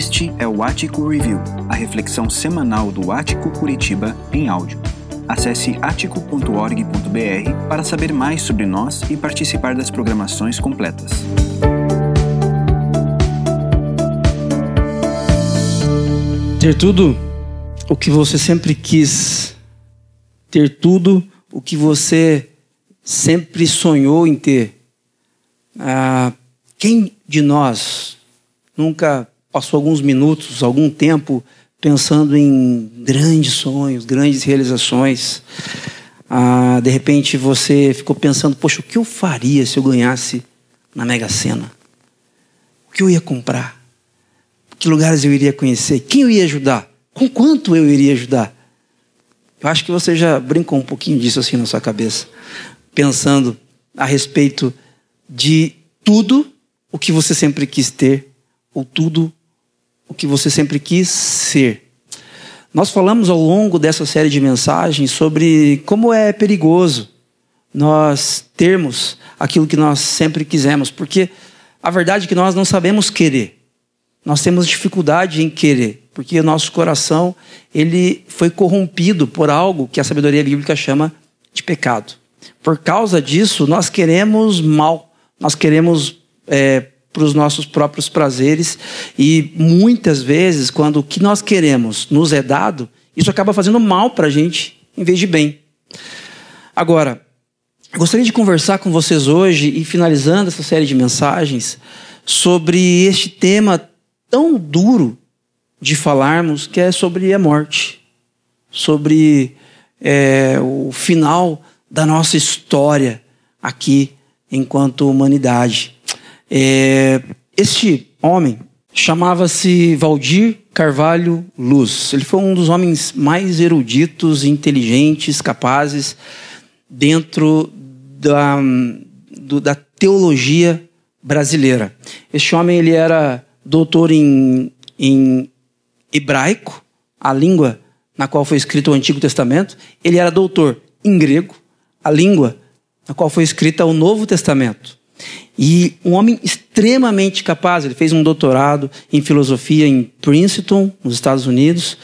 Este é o Ático Review, a reflexão semanal do Ático Curitiba em áudio. Acesse atico.org.br para saber mais sobre nós e participar das programações completas. Ter tudo o que você sempre quis. Ter tudo o que você sempre sonhou em ter. Ah, quem de nós nunca passou alguns minutos, algum tempo pensando em grandes sonhos, grandes realizações? Ah, de repente você ficou pensando, poxa, o que eu faria se eu ganhasse na Mega Sena? O que eu ia comprar? Que lugares eu iria conhecer? Quem eu ia ajudar? Com quanto eu iria ajudar? Eu acho que você já brincou um pouquinho disso assim na sua cabeça, pensando a respeito de tudo o que você sempre quis ter, ou tudo o que você sempre quis ser. Nós falamos ao longo dessa série de mensagens sobre como é perigoso nós termos aquilo que nós sempre quisemos, porque a verdade é que nós não sabemos querer. Nós temos dificuldade em querer, porque o nosso coração ele foi corrompido por algo que a sabedoria bíblica chama de pecado. Por causa disso, nós queremos mal, nós queremos é, para os nossos próprios prazeres. E muitas vezes, quando o que nós queremos nos é dado, isso acaba fazendo mal para a gente em vez de bem. Agora, gostaria de conversar com vocês hoje e finalizando essa série de mensagens sobre este tema tão duro de falarmos, que é sobre a morte, sobre é, o final da nossa história aqui enquanto humanidade. É, este homem chamava-se Valdir Carvalho Luz. Ele foi um dos homens mais eruditos, inteligentes, capazes dentro da, do, da teologia brasileira. Este homem ele era doutor em, em hebraico, a língua na qual foi escrito o Antigo Testamento. Ele era doutor em grego, a língua na qual foi escrita o Novo Testamento. E um homem extremamente capaz, ele fez um doutorado em filosofia em Princeton, nos Estados Unidos.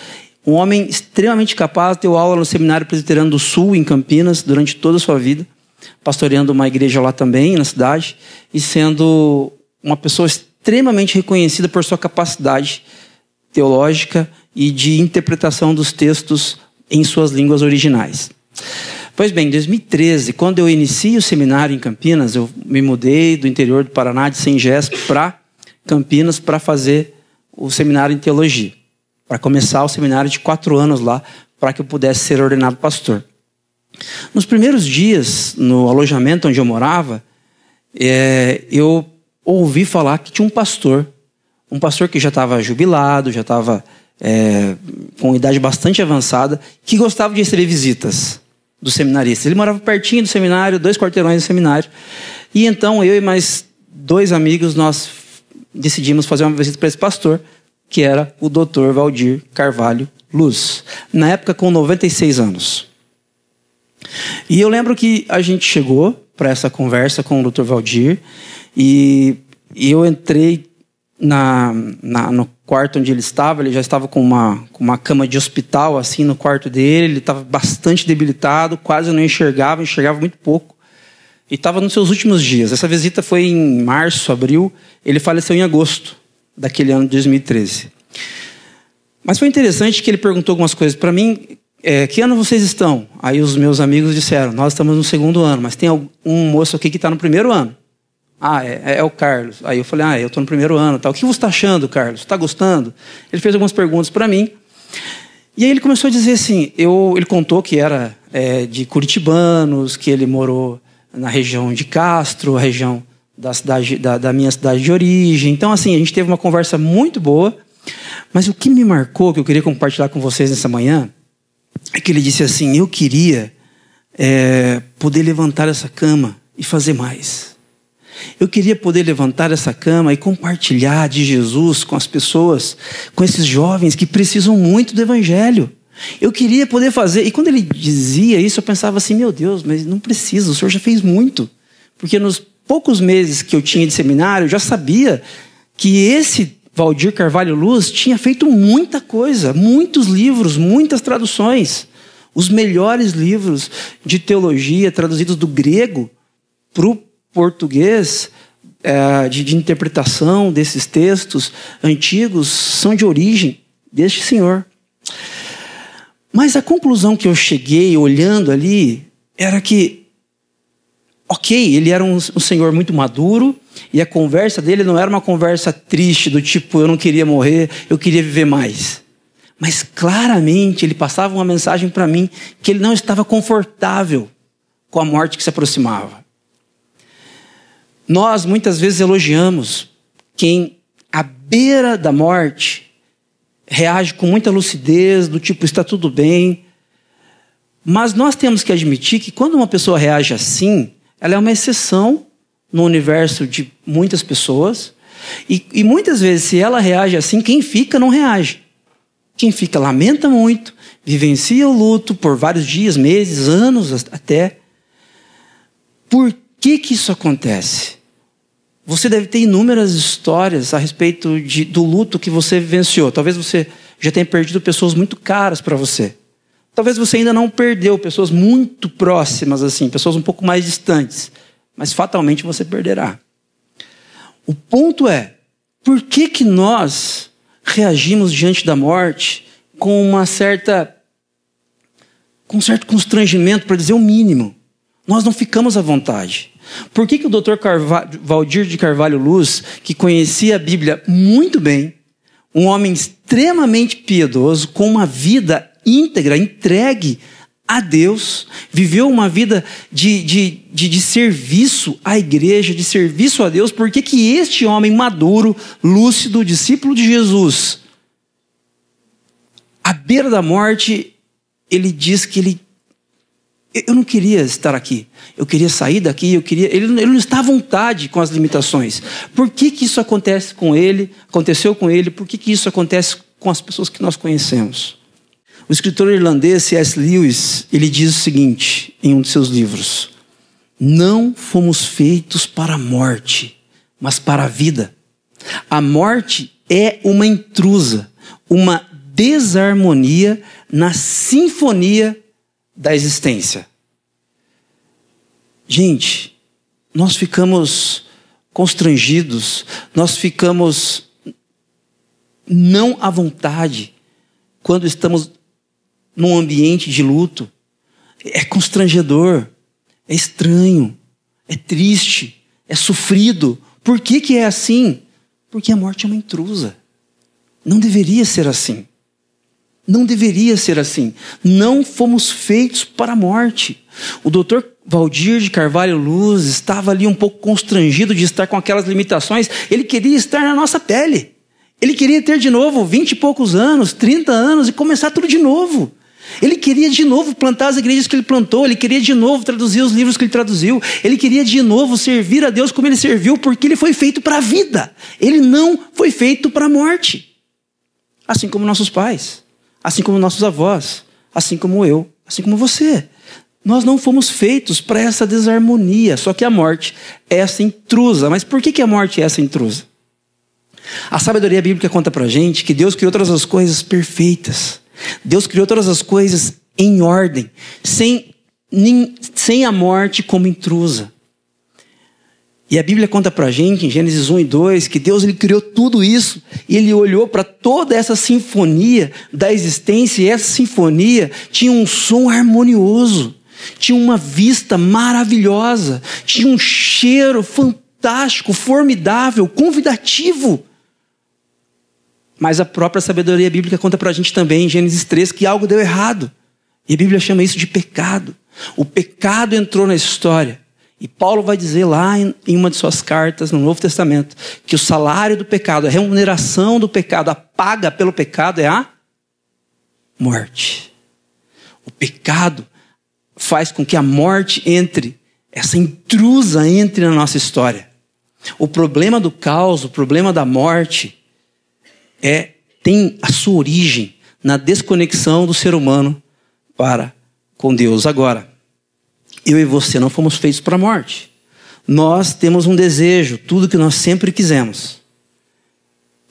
Um homem extremamente capaz, deu aula no Seminário Presbiteriano do Sul, em Campinas, durante toda a sua vida, pastoreando uma igreja lá também, na cidade, e sendo uma pessoa extremamente reconhecida por sua capacidade teológica e de interpretação dos textos em suas línguas originais. Pois bem, em 2013, quando eu iniciei o seminário em Campinas, eu me mudei do interior do Paraná, de Sengés, para Campinas, para fazer o seminário em teologia. Para começar o seminário de quatro anos lá, para que eu pudesse ser ordenado pastor. Nos primeiros dias, no alojamento onde eu morava, é, eu ouvi falar que tinha um pastor, um pastor que já estava jubilado, já estava é, com idade bastante avançada, que gostava de receber visitas dos seminaristas. Ele morava pertinho do seminário, dois quarteirões do seminário. E então eu e mais dois amigos, nós decidimos fazer uma visita para esse pastor, que era o doutor Valdir Carvalho Luz, na época com 96 anos. E eu lembro que a gente chegou para essa conversa com o doutor Valdir e eu entrei na, na, no quarto onde ele estava, ele já estava com uma, com uma cama de hospital assim no quarto dele, ele estava bastante debilitado, quase não enxergava, enxergava muito pouco. E estava nos seus últimos dias. Essa visita foi em março, abril, ele faleceu em agosto daquele ano de 2013. Mas foi interessante que ele perguntou algumas coisas para mim. É, que ano vocês estão? Aí os meus amigos disseram: Nós estamos no segundo ano, mas tem um moço aqui que está no primeiro ano. Ah, é, é, é, o Carlos. Aí eu falei, ah, eu estou no primeiro ano. Tal. O que você está achando, Carlos? Está gostando? Ele fez algumas perguntas para mim. E aí ele começou a dizer assim, eu, ele contou que era é, de curitibanos, que ele morou na região de Castro, a região da, cidade, da, da minha cidade de origem. Então, assim, a gente teve uma conversa muito boa. Mas o que me marcou, que eu queria compartilhar com vocês nessa manhã, é que ele disse assim, eu queria é, poder levantar essa cama e fazer mais. Eu queria poder levantar essa cama e compartilhar de Jesus com as pessoas, com esses jovens que precisam muito do Evangelho. Eu queria poder fazer. E quando ele dizia isso, eu pensava assim: meu Deus, mas não precisa, o senhor já fez muito. Porque nos poucos meses que eu tinha de seminário, eu já sabia que esse Valdir Carvalho Luz tinha feito muita coisa, muitos livros, muitas traduções. Os melhores livros de teologia traduzidos do grego para o português, é, de, de interpretação desses textos antigos, são de origem deste senhor. Mas a conclusão que eu cheguei olhando ali era que ok, ele era um, um, senhor muito maduro e a conversa dele não era uma conversa triste, do tipo, eu não queria morrer, eu queria viver mais. Mas claramente ele passava uma mensagem para mim que ele não estava confortável com a morte que se aproximava. Nós muitas vezes elogiamos quem, à beira da morte, reage com muita lucidez, do tipo, está tudo bem. Mas nós temos que admitir que quando uma pessoa reage assim, ela é uma exceção no universo de muitas pessoas. E, e muitas vezes, se ela reage assim, quem fica não reage. Quem fica lamenta muito, vivencia o luto por vários dias, meses, anos até. Por que, que isso acontece? Você deve ter inúmeras histórias a respeito de, do luto que você vivenciou. Talvez você já tenha perdido pessoas muito caras para você. Talvez você ainda não perdeu pessoas muito próximas, assim, pessoas um pouco mais distantes, mas fatalmente você perderá. O ponto é, por que, que nós reagimos diante da morte com uma certa com um certo constrangimento, para dizer o mínimo? Nós não ficamos à vontade. Por que, que o. Carvalho, Valdir de Carvalho Luz, que conhecia a Bíblia muito bem, um homem extremamente piedoso, com uma vida íntegra, entregue a Deus, viveu uma vida de, de, de, de, serviço à igreja, de serviço a Deus, por que, que este homem maduro, lúcido, discípulo de Jesus, à beira da morte, ele diz que ele. Eu não queria estar aqui, eu queria sair daqui, eu queria. Ele, ele não está à vontade com as limitações. Por que, que isso acontece com ele, aconteceu com ele, por que, que isso acontece com as pessoas que nós conhecemos? O escritor irlandês C.S. Lewis, ele diz o seguinte em um de seus livros: Não fomos feitos para a morte, mas para a vida. A morte é uma intrusa, uma desarmonia na sinfonia da existência. Gente, nós ficamos constrangidos, nós ficamos não à vontade quando estamos num ambiente de luto. É constrangedor, é estranho, é triste, é sofrido. Por que, que é assim? Porque a morte é uma intrusa. Não deveria ser assim. Não deveria ser assim. Não fomos feitos para a morte. O doutor Valdir de Carvalho Luz estava ali um pouco constrangido de estar com aquelas limitações. Ele queria estar na nossa pele. Ele queria ter de novo vinte e poucos anos, trinta anos e começar tudo de novo. Ele queria de novo plantar as igrejas que ele plantou, ele queria de novo traduzir os livros que ele traduziu, ele queria de novo servir a Deus como ele serviu, porque ele foi feito para a vida, ele não foi feito para a morte. Assim como nossos pais, assim como nossos avós, assim como eu, assim como você. Nós não fomos feitos para essa desarmonia, só que a morte é essa intrusa. Mas por que, a morte é essa intrusa? A sabedoria bíblica conta para gente que Deus criou todas as coisas perfeitas. Deus criou todas as coisas em ordem, sem, nem, sem a morte como intrusa. E a Bíblia conta pra gente, em Gênesis 1 e 2, que Deus ele criou tudo isso e ele olhou para toda essa sinfonia da existência, e essa sinfonia tinha um som harmonioso, tinha uma vista maravilhosa, tinha um cheiro fantástico, formidável, convidativo. Mas a própria sabedoria bíblica conta para a gente também, em Gênesis 3, que algo deu errado. E a Bíblia chama isso de pecado. O pecado entrou na história. E Paulo vai dizer lá em uma de suas cartas no Novo Testamento que o salário do pecado, a remuneração do pecado, a paga pelo pecado é a morte. O pecado faz com que a morte entre, essa intrusa entre na nossa história. O problema do caos, o problema da morte, é tem a sua origem na desconexão do ser humano para com Deus. Agora, eu e você não fomos feitos para a morte. Nós temos um desejo, tudo que nós sempre quisemos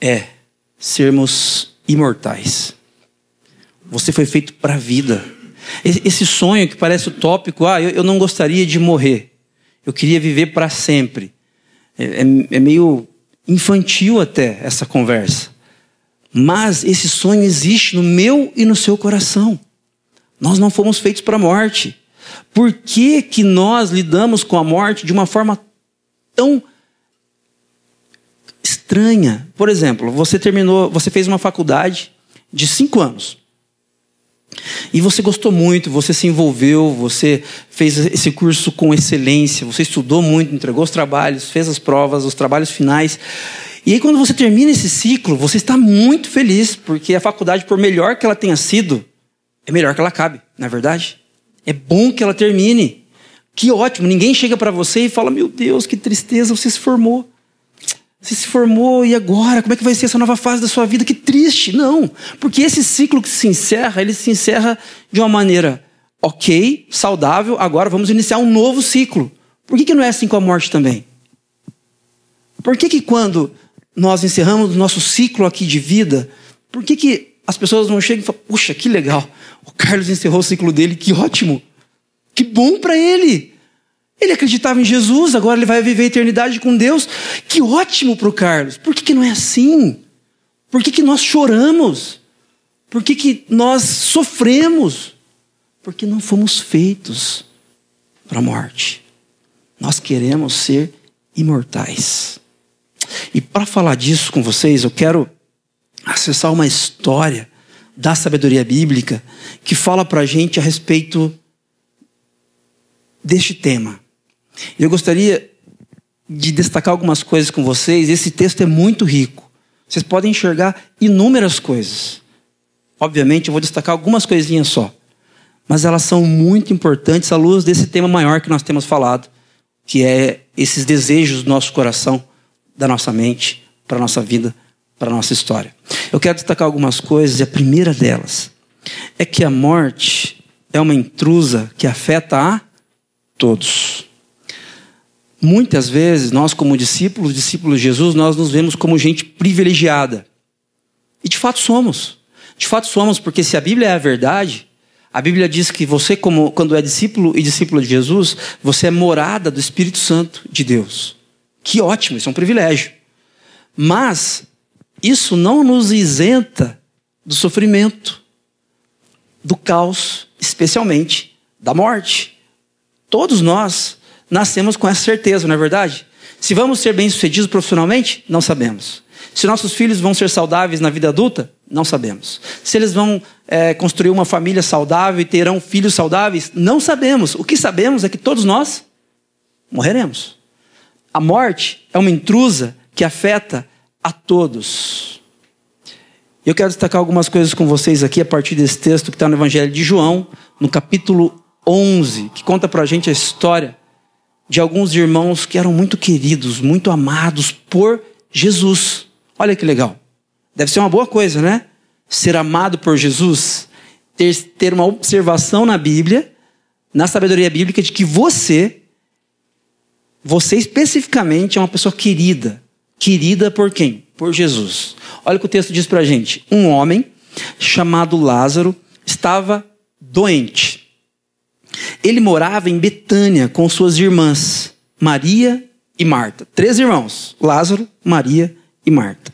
é sermos imortais. Você foi feito para a vida. Esse sonho que parece utópico, ah, eu não gostaria de morrer. Eu queria viver para sempre. É, é, é meio infantil até essa conversa. Mas esse sonho existe no meu e no seu coração. Nós não fomos feitos para a morte. Por que, que nós lidamos com a morte de uma forma tão estranha? Por exemplo, você terminou, você fez uma faculdade de cinco anos. E você gostou muito, você se envolveu, você fez esse curso com excelência, você estudou muito, entregou os trabalhos, fez as provas, os trabalhos finais. E aí, quando você termina esse ciclo, você está muito feliz, porque a faculdade, por melhor que ela tenha sido, é melhor que ela acabe, não é verdade? É bom que ela termine. Que ótimo, ninguém chega para você e fala: Meu Deus, que tristeza, você se formou. Você se formou e agora? Como é que vai ser essa nova fase da sua vida? Que triste. Não, porque esse ciclo que se encerra, ele se encerra de uma maneira ok, saudável. Agora vamos iniciar um novo ciclo. Por que, que não é assim com a morte também? Por que, que quando nós encerramos o nosso ciclo aqui de vida, por que, que as pessoas não chegam e falam: Puxa, que legal, o Carlos encerrou o ciclo dele, que ótimo, que bom para ele. Ele acreditava em Jesus, agora ele vai viver a eternidade com Deus. Que ótimo para o Carlos. Por que, que não é assim? Por que, que nós choramos? Por que, que nós sofremos? Porque não fomos feitos para a morte. Nós queremos ser imortais. E para falar disso com vocês, eu quero acessar uma história da sabedoria bíblica que fala para a gente a respeito deste tema. Eu gostaria de destacar algumas coisas com vocês. Esse texto é muito rico. Vocês podem enxergar inúmeras coisas. Obviamente, eu vou destacar algumas coisinhas só. Mas elas são muito importantes à luz desse tema maior que nós temos falado, que é esses desejos do nosso coração, da nossa mente, para a nossa vida, para a nossa história. Eu quero destacar algumas coisas, e a primeira delas é que a morte é uma intrusa que afeta a todos. Muitas vezes, nós, como discípulos, discípulos de Jesus, nós nos vemos como gente privilegiada. E de fato somos. De fato somos, porque se a Bíblia é a verdade, a Bíblia diz que você, como, quando é discípulo e discípulo de Jesus, você é morada do Espírito Santo de Deus. Que ótimo, isso é um privilégio. Mas isso não nos isenta do sofrimento, do caos, especialmente da morte. Todos nós nascemos com essa certeza, não é verdade? Se vamos ser bem-sucedidos profissionalmente, não sabemos. Se nossos filhos vão ser saudáveis na vida adulta, não sabemos. Se eles vão é, construir uma família saudável e terão filhos saudáveis, não sabemos. O que sabemos é que todos nós morreremos. A morte é uma intrusa que afeta a todos. Eu quero destacar algumas coisas com vocês aqui a partir desse texto que está no Evangelho de João, no capítulo 11, que conta para a gente a história de alguns irmãos que eram muito queridos, muito amados por Jesus. Olha que legal. Deve ser uma boa coisa, né? Ser amado por Jesus, ter, ter uma observação na Bíblia, na sabedoria bíblica, de que você, você especificamente é uma pessoa querida. Querida por quem? Por Jesus. Olha o que o texto diz pra gente. Um homem chamado Lázaro estava doente. Ele morava em Betânia com suas irmãs, Maria e Marta. Três irmãos: Lázaro, Maria e Marta.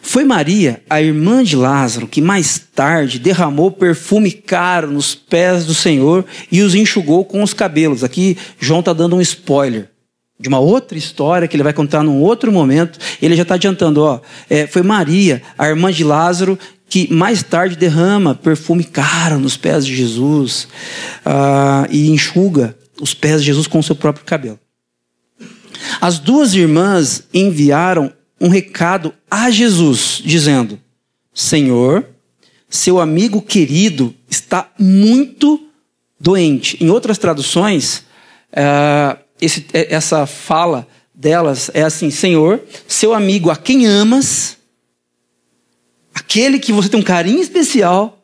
Foi Maria, a irmã de Lázaro, que mais tarde derramou perfume caro nos pés do Senhor e os enxugou com os cabelos. Aqui João está dando um spoiler de uma outra história que ele vai contar num outro momento. Ele já está adiantando, ó, é, foi Maria, a irmã de Lázaro, que mais tarde derrama perfume caro nos pés de Jesus uh, e enxuga os pés de Jesus com o seu próprio cabelo. As duas irmãs enviaram um recado a Jesus, dizendo: Senhor, seu amigo querido está muito doente. Em outras traduções, uh, esse, essa fala delas é assim: Senhor, seu amigo a quem amas aquele que você tem um carinho especial,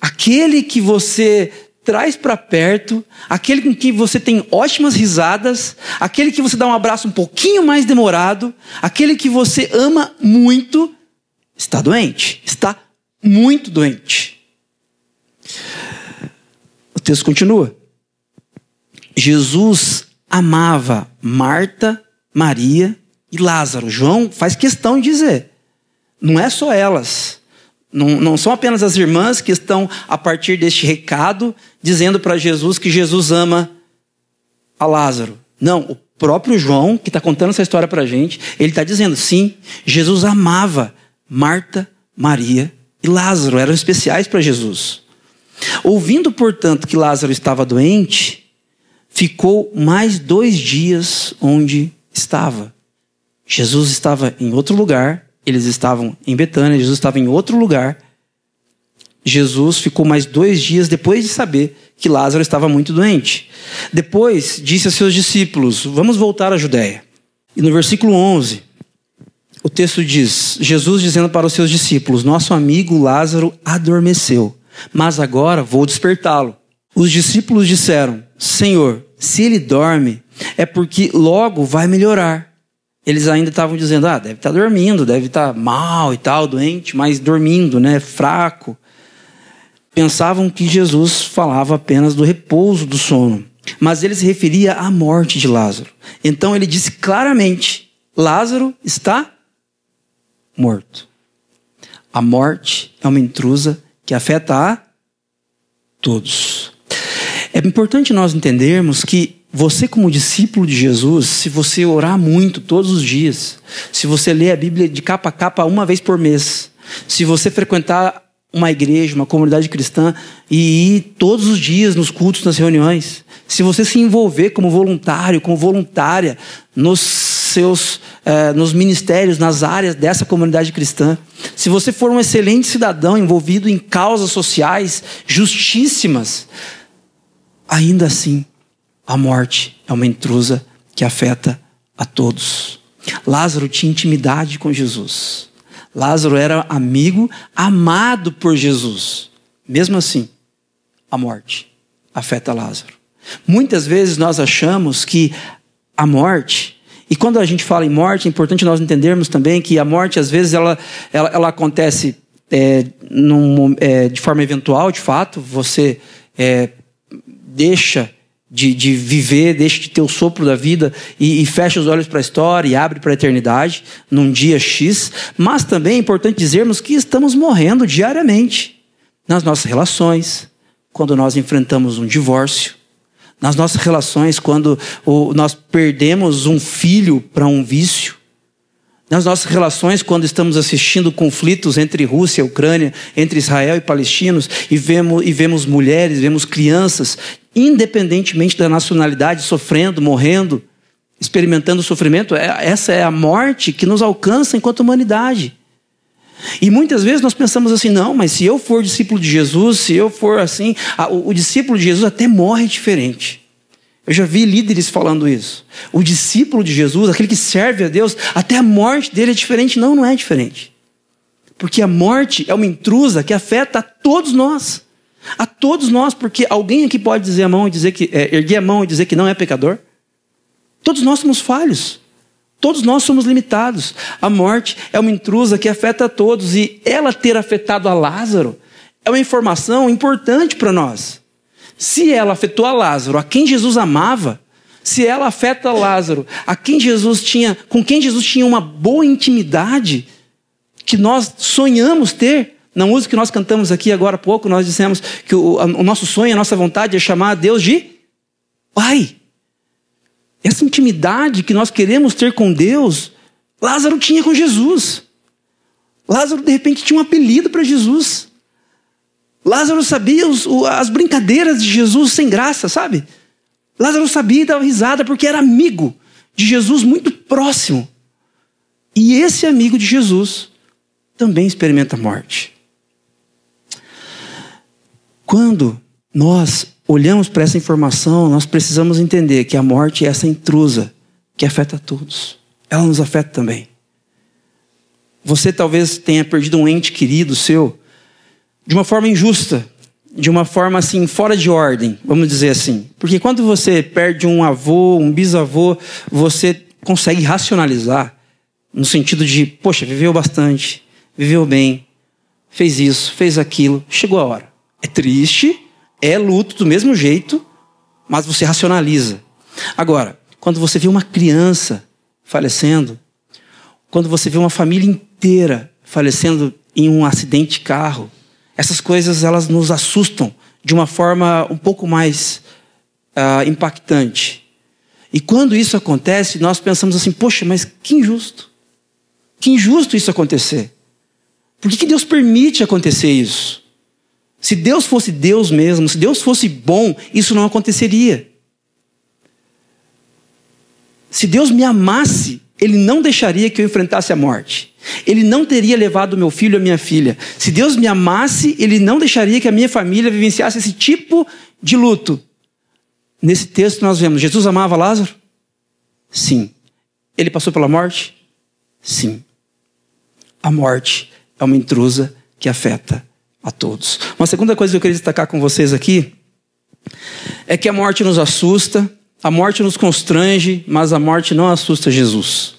aquele que você traz para perto, aquele com quem você tem ótimas risadas, aquele que você dá um abraço um pouquinho mais demorado, aquele que você ama muito, está doente, está muito doente. O texto continua. Jesus amava Marta, Maria e Lázaro. João faz questão de dizer. Não é só elas. Não, não são apenas as irmãs que estão, a partir deste recado, dizendo para Jesus que Jesus ama a Lázaro. Não, o próprio João, que está contando essa história para a gente, ele está dizendo: sim, Jesus amava Marta, Maria e Lázaro, eram especiais para Jesus. Ouvindo, portanto, que Lázaro estava doente, ficou mais dois dias onde estava. Jesus estava em outro lugar, eles estavam em Betânia, Jesus estava em outro lugar. Jesus ficou mais dois dias depois de saber que Lázaro estava muito doente. Depois disse a seus discípulos: Vamos voltar à Judéia. E no versículo 11, o texto diz: Jesus dizendo para os seus discípulos: Nosso amigo Lázaro adormeceu, mas agora vou despertá-lo. Os discípulos disseram: Senhor, se ele dorme, é porque logo vai melhorar eles ainda estavam dizendo: ah, deve estar tá dormindo, deve estar tá mal e tal, doente, mas dormindo, né, fraco. Pensavam que Jesus falava apenas do repouso do sono, mas ele se referia à morte de Lázaro. Então ele disse claramente: Lázaro está morto. A morte é uma intrusa que afeta a todos. É importante nós entendermos que você, como discípulo de Jesus, se você orar muito todos os dias, se você ler a Bíblia de capa a capa uma vez por mês, se você frequentar uma igreja, uma comunidade cristã e ir todos os dias nos cultos, nas reuniões, se você se envolver como voluntário, como voluntária nos seus, eh, nos ministérios, nas áreas dessa comunidade cristã, se você for um excelente cidadão envolvido em causas sociais justíssimas, ainda assim a morte é uma intrusa que afeta a todos. Lázaro tinha intimidade com Jesus. Lázaro era amigo, amado por Jesus. Mesmo assim, a morte afeta Lázaro. Muitas vezes nós achamos que a morte, e quando a gente fala em morte, é importante nós entendermos também que a morte, às vezes, ela, ela, ela acontece é, num, é, de forma eventual, de fato, você é, deixa de, de viver, deixa de ter o sopro da vida e, e fecha os olhos para a história e abre para a eternidade num dia X. Mas também é importante dizermos que estamos morrendo diariamente nas nossas relações, quando nós enfrentamos um divórcio, nas nossas relações, quando nós perdemos um filho para um vício, nas nossas relações, quando estamos assistindo conflitos entre Rússia e Ucrânia, entre Israel e palestinos, e vemos, e vemos mulheres, vemos crianças, independentemente da nacionalidade, sofrendo, morrendo, experimentando sofrimento, é, essa é a morte que nos alcança enquanto humanidade. E muitas vezes nós pensamos assim, não, mas se eu for discípulo de Jesus, se eu for assim, o, o discípulo de Jesus até morre diferente. Eu já vi líderes falando isso. O discípulo de Jesus, aquele que serve a Deus, até a morte dele é diferente. Não, não é diferente. Porque a morte é uma intrusa que afeta a todos nós. A todos nós, porque alguém aqui pode dizer a mão e dizer que é, erguer a mão e dizer que não é pecador? Todos nós somos falhos. Todos nós somos limitados. A morte é uma intrusa que afeta a todos e ela ter afetado a Lázaro é uma informação importante para nós. Se ela afetou a Lázaro, a quem Jesus amava, se ela afeta Lázaro, a quem Jesus tinha, com quem Jesus tinha uma boa intimidade, que nós sonhamos ter, na música que nós cantamos aqui agora há pouco, nós dissemos que o, o nosso sonho, a nossa vontade é chamar a Deus de Pai. Essa intimidade que nós queremos ter com Deus, Lázaro tinha com Jesus. Lázaro, de repente, tinha um apelido para Jesus. Lázaro sabia os, as brincadeiras de Jesus sem graça, sabe? Lázaro sabia e dava risada porque era amigo de Jesus muito próximo. E esse amigo de Jesus também experimenta a morte. Quando nós olhamos para essa informação, nós precisamos entender que a morte é essa intrusa que afeta todos. Ela nos afeta também. Você talvez tenha perdido um ente querido seu de uma forma injusta, de uma forma assim fora de ordem, vamos dizer assim. Porque quando você perde um avô, um bisavô, você consegue racionalizar no sentido de, poxa, viveu bastante, viveu bem, fez isso, fez aquilo, chegou a hora. É triste, é luto do mesmo jeito, mas você racionaliza. Agora, quando você vê uma criança falecendo, quando você vê uma família inteira falecendo em um acidente de carro, essas coisas elas nos assustam de uma forma um pouco mais uh, impactante. E quando isso acontece, nós pensamos assim: poxa, mas que injusto. Que injusto isso acontecer. Por que, que Deus permite acontecer isso? Se Deus fosse Deus mesmo, se Deus fosse bom, isso não aconteceria. Se Deus me amasse, Ele não deixaria que eu enfrentasse a morte. Ele não teria levado meu filho e a minha filha. Se Deus me amasse, Ele não deixaria que a minha família vivenciasse esse tipo de luto. Nesse texto nós vemos: Jesus amava Lázaro? Sim. Ele passou pela morte? Sim. A morte é uma intrusa que afeta a todos. Uma segunda coisa que eu queria destacar com vocês aqui é que a morte nos assusta, a morte nos constrange, mas a morte não assusta Jesus.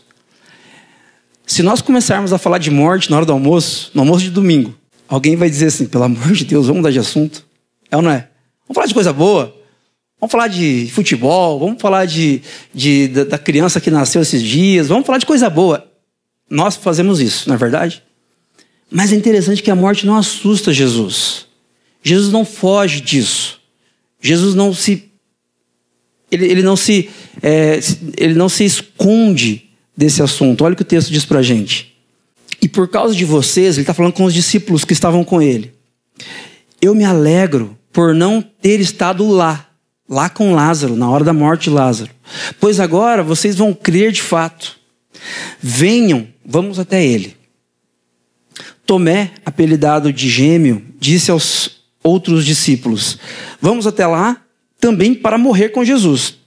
Se nós começarmos a falar de morte na hora do almoço, no almoço de domingo, alguém vai dizer assim: pelo amor de Deus, vamos mudar de assunto? É ou não é? Vamos falar de coisa boa? Vamos falar de futebol, vamos falar de, de da, da criança que nasceu esses dias, vamos falar de coisa boa. Nós fazemos isso, não é verdade? Mas é interessante que a morte não assusta Jesus. Jesus não foge disso. Jesus não se. Ele, ele não se. É, ele não se esconde desse assunto. Olha o que o texto diz pra gente. E por causa de vocês, ele está falando com os discípulos que estavam com ele. Eu me alegro por não ter estado lá lá com Lázaro, na hora da morte de Lázaro. Pois agora vocês vão crer de fato. Venham, vamos até ele. Tomé, apelidado de gêmeo, disse aos outros discípulos: Vamos até lá também para morrer com Jesus.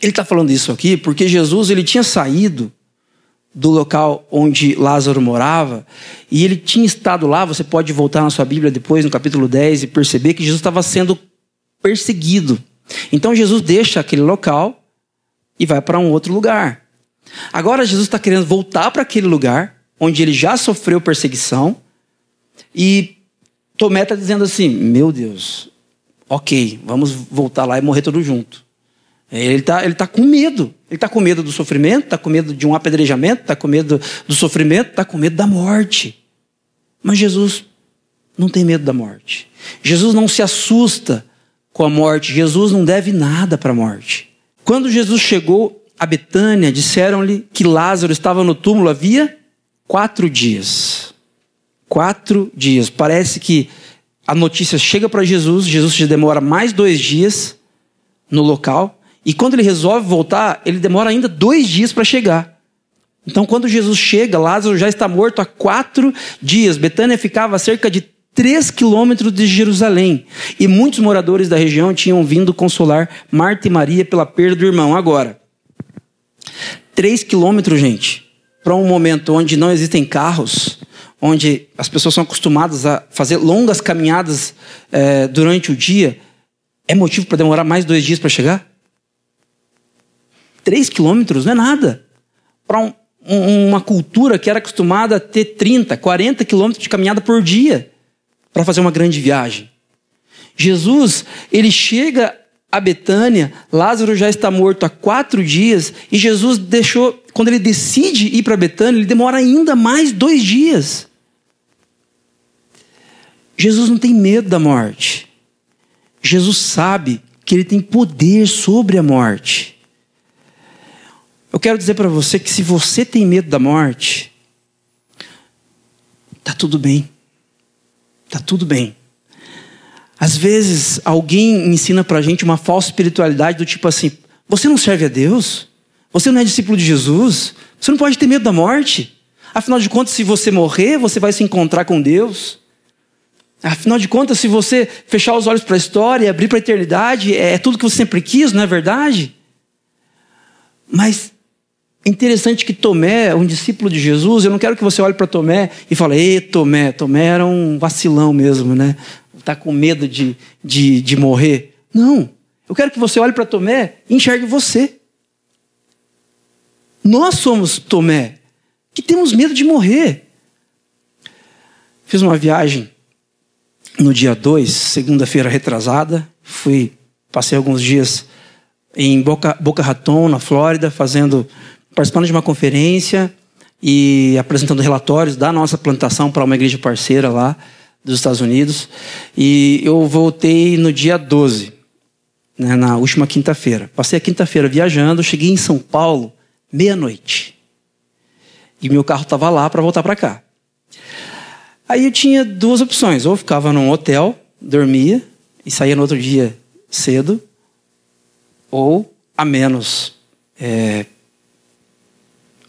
Ele está falando isso aqui porque Jesus ele tinha saído do local onde Lázaro morava, e ele tinha estado lá. Você pode voltar na sua Bíblia depois, no capítulo 10, e perceber que Jesus estava sendo perseguido. Então Jesus deixa aquele local e vai para um outro lugar. Agora Jesus está querendo voltar para aquele lugar onde ele já sofreu perseguição e Tomé está dizendo assim: Meu Deus, ok, vamos voltar lá e morrer todos junto. Ele está ele tá com medo. Ele está com medo do sofrimento, está com medo de um apedrejamento, está com medo do sofrimento, está com medo da morte. Mas Jesus não tem medo da morte. Jesus não se assusta com a morte. Jesus não deve nada para a morte. Quando Jesus chegou a Betânia, disseram-lhe que Lázaro estava no túmulo havia quatro dias. Quatro dias. Parece que a notícia chega para Jesus, Jesus demora mais dois dias no local, e quando ele resolve voltar, ele demora ainda dois dias para chegar. Então, quando Jesus chega, Lázaro já está morto há quatro dias. Betânia ficava a cerca de 3 quilômetros de Jerusalém. E muitos moradores da região tinham vindo consolar Marta e Maria pela perda do irmão. Agora, 3 quilômetros, gente, para um momento onde não existem carros, onde as pessoas são acostumadas a fazer longas caminhadas é, durante o dia, é motivo para demorar mais dois dias para chegar? 3 quilômetros não é nada. Para um, um, uma cultura que era acostumada a ter 30, 40 quilômetros de caminhada por dia para fazer uma grande viagem. Jesus, ele chega a Betânia, Lázaro já está morto há quatro dias, e Jesus deixou, quando ele decide ir para Betânia, ele demora ainda mais dois dias. Jesus não tem medo da morte. Jesus sabe que ele tem poder sobre a morte. Eu quero dizer para você que se você tem medo da morte, tá tudo bem. Tá tudo bem. Às vezes, alguém ensina pra gente uma falsa espiritualidade do tipo assim: você não serve a Deus? Você não é discípulo de Jesus? Você não pode ter medo da morte? Afinal de contas, se você morrer, você vai se encontrar com Deus. Afinal de contas, se você fechar os olhos para a história e abrir para a eternidade, é tudo que você sempre quis, não é verdade? Mas é interessante que Tomé, um discípulo de Jesus, eu não quero que você olhe para Tomé e fale, ei, Tomé, Tomé era um vacilão mesmo, né? Está com medo de, de, de morrer. Não. Eu quero que você olhe para Tomé e enxergue você. Nós somos Tomé, que temos medo de morrer. Fiz uma viagem no dia 2, segunda-feira retrasada. Fui, passei alguns dias em Boca, Boca Raton, na Flórida, fazendo, participando de uma conferência e apresentando relatórios da nossa plantação para uma igreja parceira lá dos Estados Unidos. E eu voltei no dia 12, né, na última quinta-feira. Passei a quinta-feira viajando, cheguei em São Paulo meia-noite. E meu carro estava lá para voltar para cá. Aí eu tinha duas opções: ou ficava num hotel, dormia e saía no outro dia cedo, ou a menos é,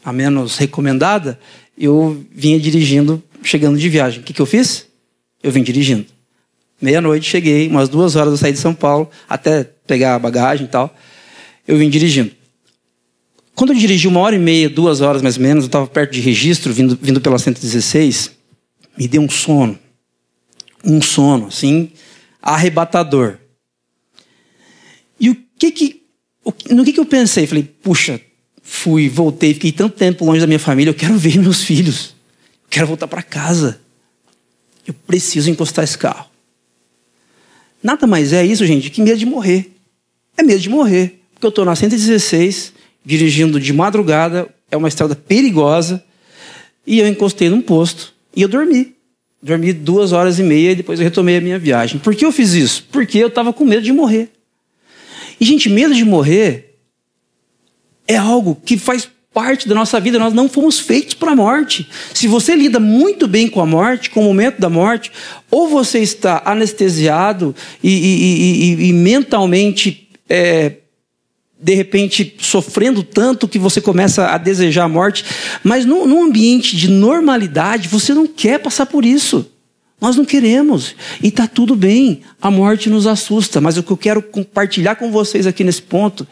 a menos recomendada, eu vinha dirigindo, chegando de viagem. O que, que eu fiz? Eu vim dirigindo. Meia-noite cheguei, umas duas horas eu saí de São Paulo, até pegar a bagagem e tal. Eu vim dirigindo. Quando eu dirigi uma hora e meia, duas horas mais ou menos, eu estava perto de registro, vindo, vindo pela 116, me deu um sono. Um sono, assim, arrebatador. E o que que. No que, que eu pensei? Falei, puxa, fui, voltei, fiquei tanto tempo longe da minha família, eu quero ver meus filhos. Eu quero voltar para casa. Eu preciso encostar esse carro. Nada mais é isso, gente, que medo de morrer. É medo de morrer. Porque eu estou na 116, dirigindo de madrugada, é uma estrada perigosa, e eu encostei num posto e eu dormi. Dormi duas horas e meia e depois eu retomei a minha viagem. Por que eu fiz isso? Porque eu estava com medo de morrer. E, gente, medo de morrer é algo que faz parte da nossa vida. Nós não fomos feitos para a morte. Se você lida muito bem com a morte, com o momento da morte, ou você está anestesiado e, e, e, e mentalmente, é, de repente, sofrendo tanto que você começa a desejar a morte, mas num, num ambiente de normalidade, você não quer passar por isso. Nós não queremos. E está tudo bem. A morte nos assusta. Mas o que eu quero compartilhar com vocês aqui nesse ponto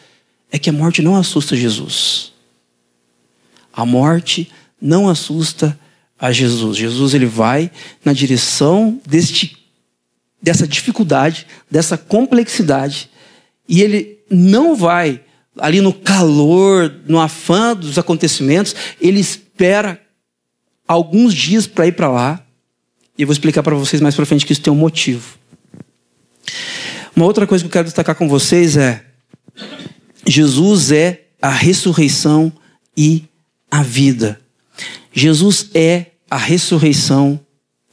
é que a morte não assusta Jesus. A morte não assusta a Jesus. Jesus ele vai na direção deste, dessa dificuldade, dessa complexidade, e ele não vai ali no calor, no afã dos acontecimentos, ele espera alguns dias para ir para lá. E eu vou explicar para vocês mais para frente que isso tem um motivo. Uma outra coisa que eu quero destacar com vocês é Jesus é a ressurreição e a vida. Jesus é a ressurreição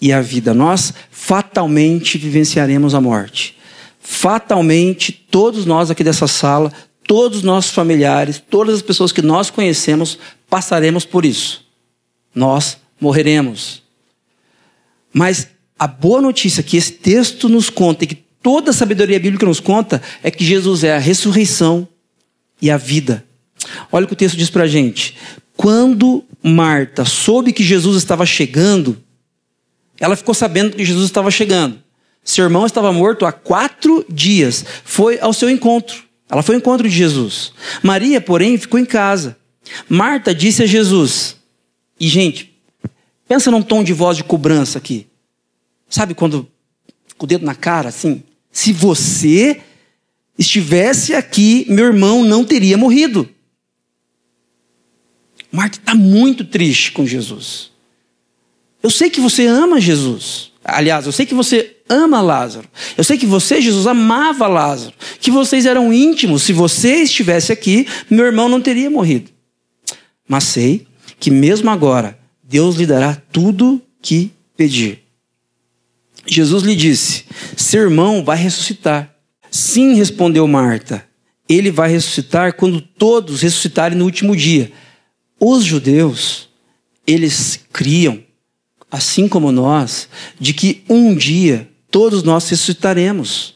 e a vida. Nós fatalmente vivenciaremos a morte. Fatalmente, todos nós aqui dessa sala, todos os nossos familiares, todas as pessoas que nós conhecemos, passaremos por isso. Nós morreremos. Mas a boa notícia que esse texto nos conta e que toda a sabedoria bíblica nos conta é que Jesus é a ressurreição e a vida. Olha o que o texto diz para a gente. Quando Marta soube que Jesus estava chegando, ela ficou sabendo que Jesus estava chegando. Seu irmão estava morto há quatro dias. Foi ao seu encontro. Ela foi ao encontro de Jesus. Maria, porém, ficou em casa. Marta disse a Jesus. E, gente, pensa num tom de voz de cobrança aqui. Sabe quando com o dedo na cara, assim? Se você estivesse aqui, meu irmão não teria morrido. Marta está muito triste com Jesus. Eu sei que você ama Jesus. Aliás, eu sei que você ama Lázaro. Eu sei que você, Jesus, amava Lázaro. Que vocês eram íntimos. Se você estivesse aqui, meu irmão não teria morrido. Mas sei que mesmo agora, Deus lhe dará tudo que pedir. Jesus lhe disse: Seu irmão vai ressuscitar. Sim, respondeu Marta. Ele vai ressuscitar quando todos ressuscitarem no último dia. Os judeus, eles criam, assim como nós, de que um dia todos nós ressuscitaremos.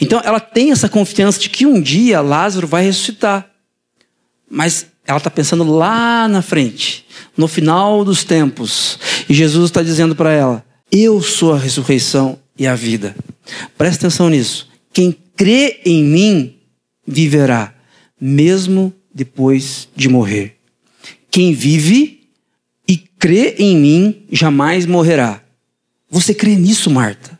Então ela tem essa confiança de que um dia Lázaro vai ressuscitar. Mas ela está pensando lá na frente, no final dos tempos. E Jesus está dizendo para ela: Eu sou a ressurreição e a vida. Presta atenção nisso. Quem crê em mim viverá, mesmo depois de morrer. Quem vive e crê em mim jamais morrerá. Você crê nisso, Marta?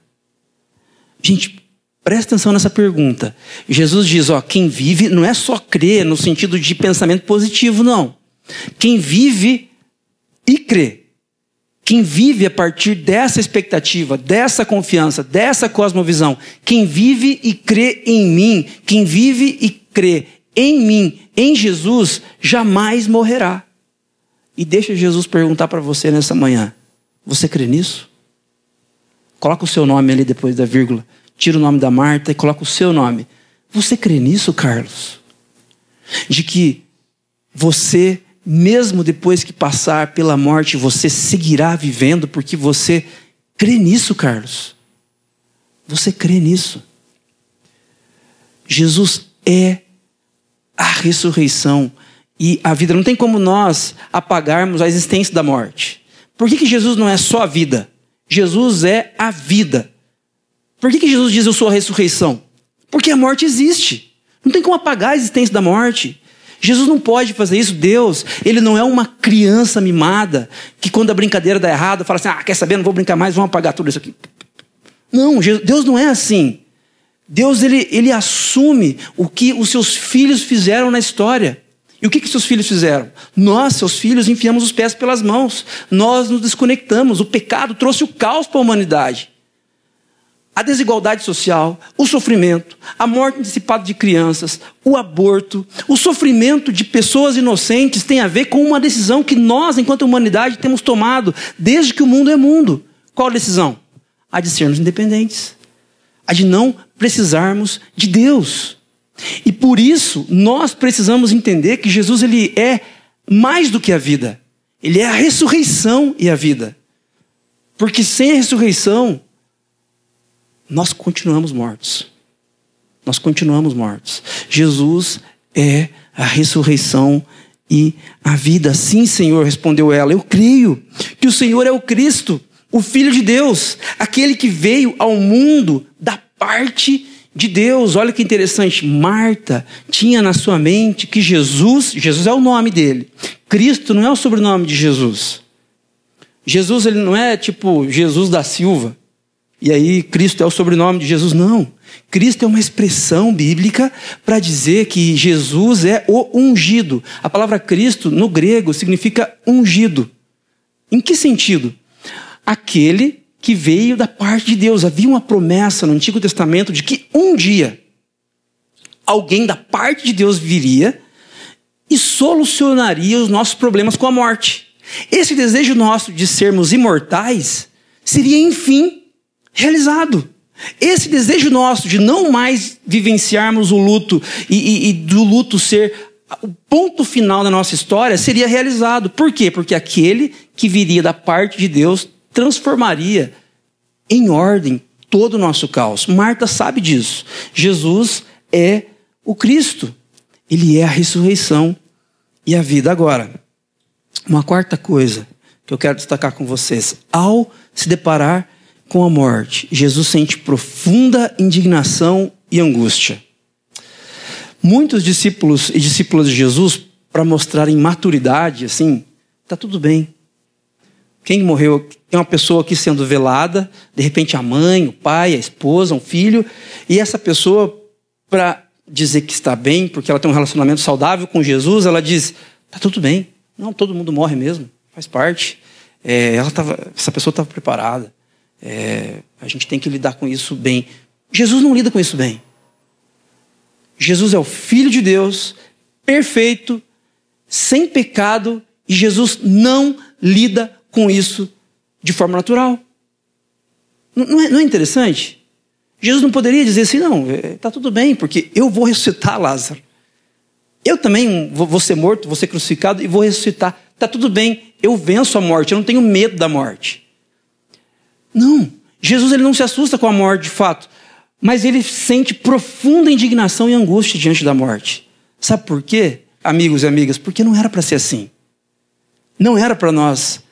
Gente, presta atenção nessa pergunta. Jesus diz: ó, quem vive não é só crer no sentido de pensamento positivo, não. Quem vive e crê Quem vive a partir dessa expectativa, dessa confiança, dessa cosmovisão, quem vive e crê em mim, quem vive e crê em mim, em Jesus, jamais morrerá. E deixa Jesus perguntar para você nessa manhã: você crê nisso? Coloca o seu nome ali depois da vírgula. Tira o nome da Marta e coloca o seu nome. Você crê nisso, Carlos? De que você, mesmo depois que passar pela morte, você seguirá vivendo porque você crê nisso, Carlos? Você crê nisso? Jesus é a ressurreição e a vida. Não tem como nós apagarmos a existência da morte. Por que, que Jesus não é só a vida? Jesus é a vida. Por que, que Jesus diz eu sou a ressurreição? Porque a morte existe. Não tem como apagar a existência da morte. Jesus não pode fazer isso. Deus, ele não é uma criança mimada que quando a brincadeira dá errado, fala assim: ah, quer saber, não vou brincar mais, vamos apagar tudo isso aqui. Não, Deus não é assim. Deus ele, ele assume o que os seus filhos fizeram na história. E o que, que seus filhos fizeram? Nós, seus filhos, enfiamos os pés pelas mãos. Nós nos desconectamos. O pecado trouxe o caos para a humanidade. A desigualdade social, o sofrimento, a morte antecipada de crianças, o aborto, o sofrimento de pessoas inocentes tem a ver com uma decisão que nós, enquanto humanidade, temos tomado desde que o mundo é mundo. Qual a decisão? A de sermos independentes. A de não precisarmos de Deus. E por isso, nós precisamos entender que Jesus ele é mais do que a vida. Ele é a ressurreição e a vida. Porque sem a ressurreição, nós continuamos mortos. Nós continuamos mortos. Jesus é a ressurreição e a vida. Sim, Senhor, respondeu ela. Eu creio que o Senhor é o Cristo, o Filho de Deus, aquele que veio ao mundo da parte de Deus. Olha que interessante. Marta tinha na sua mente que Jesus, Jesus é o nome dele. Cristo não é o sobrenome de Jesus. Jesus ele não é tipo Jesus da Silva. E aí Cristo é o sobrenome de Jesus, não. Cristo é uma expressão bíblica para dizer que Jesus é o ungido. A palavra Cristo no grego significa ungido. Em que sentido? Aquele que veio da parte de Deus. Havia uma promessa no Antigo Testamento de que um dia alguém da parte de Deus viria e solucionaria os nossos problemas com a morte. Esse desejo nosso de sermos imortais seria, enfim, realizado. Esse desejo nosso de não mais vivenciarmos o luto e, e, e do luto ser o ponto final da nossa história seria realizado. Por quê? Porque aquele que viria da parte de Deus transformaria em ordem todo o nosso caos. Marta sabe disso. Jesus é o Cristo. Ele é a ressurreição e a vida. Agora, uma quarta coisa que eu quero destacar com vocês. Ao se deparar com a morte, Jesus sente profunda indignação e angústia. Muitos discípulos e discípulas de Jesus, para mostrarem maturidade, assim, tá tudo bem, quem morreu? Tem uma pessoa aqui sendo velada, de repente a mãe, o pai, a esposa, um filho, e essa pessoa, para dizer que está bem, porque ela tem um relacionamento saudável com Jesus, ela diz: está tudo bem. Não, todo mundo morre mesmo, faz parte. É, ela tava, essa pessoa estava preparada. É, a gente tem que lidar com isso bem. Jesus não lida com isso bem. Jesus é o Filho de Deus, perfeito, sem pecado, e Jesus não lida com isso de forma natural. Não é, não é interessante? Jesus não poderia dizer assim, não, está é, tudo bem, porque eu vou ressuscitar Lázaro. Eu também vou ser morto, vou ser crucificado e vou ressuscitar. Está tudo bem, eu venço a morte, eu não tenho medo da morte. Não, Jesus ele não se assusta com a morte de fato, mas ele sente profunda indignação e angústia diante da morte. Sabe por quê, amigos e amigas? Porque não era para ser assim. Não era para nós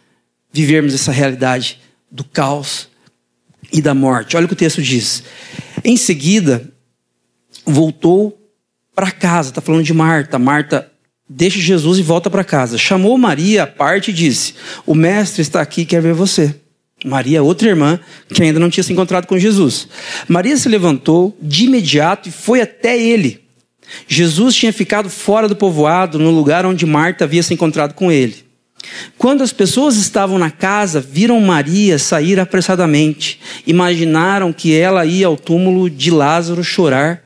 vivermos essa realidade do caos e da morte. Olha o que o texto diz. Em seguida, voltou para casa. Está falando de Marta. Marta deixa Jesus e volta para casa. Chamou Maria à parte e disse: O mestre está aqui e quer ver você. Maria, outra irmã, que ainda não tinha se encontrado com Jesus. Maria se levantou de imediato e foi até ele. Jesus tinha ficado fora do povoado, no lugar onde Marta havia se encontrado com ele. Quando as pessoas estavam na casa, viram Maria sair apressadamente. Imaginaram que ela ia ao túmulo de Lázaro chorar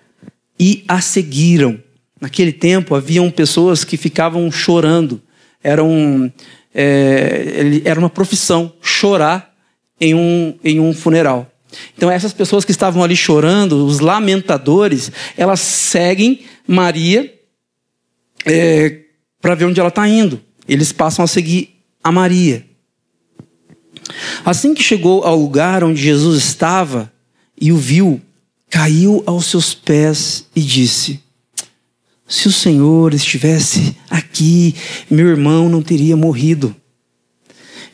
e a seguiram. Naquele tempo haviam pessoas que ficavam chorando. Era, um, é, era uma profissão chorar em um, em um funeral. Então essas pessoas que estavam ali chorando, os lamentadores, elas seguem Maria é, para ver onde ela está indo. Eles passam a seguir a Maria. Assim que chegou ao lugar onde Jesus estava e o viu, caiu aos seus pés e disse: Se o Senhor estivesse aqui, meu irmão não teria morrido.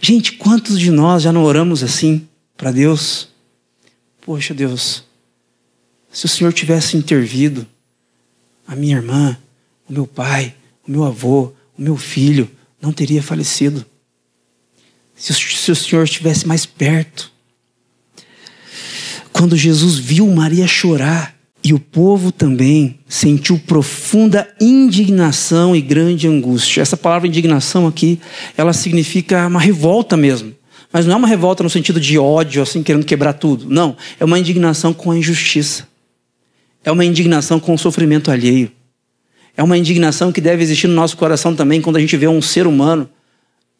Gente, quantos de nós já não oramos assim para Deus? Poxa, Deus, se o Senhor tivesse intervido, a minha irmã, o meu pai, o meu avô, o meu filho não teria falecido. Se o, se o Senhor estivesse mais perto. Quando Jesus viu Maria chorar, e o povo também sentiu profunda indignação e grande angústia. Essa palavra indignação aqui, ela significa uma revolta mesmo. Mas não é uma revolta no sentido de ódio, assim, querendo quebrar tudo. Não. É uma indignação com a injustiça. É uma indignação com o sofrimento alheio. É uma indignação que deve existir no nosso coração também quando a gente vê um ser humano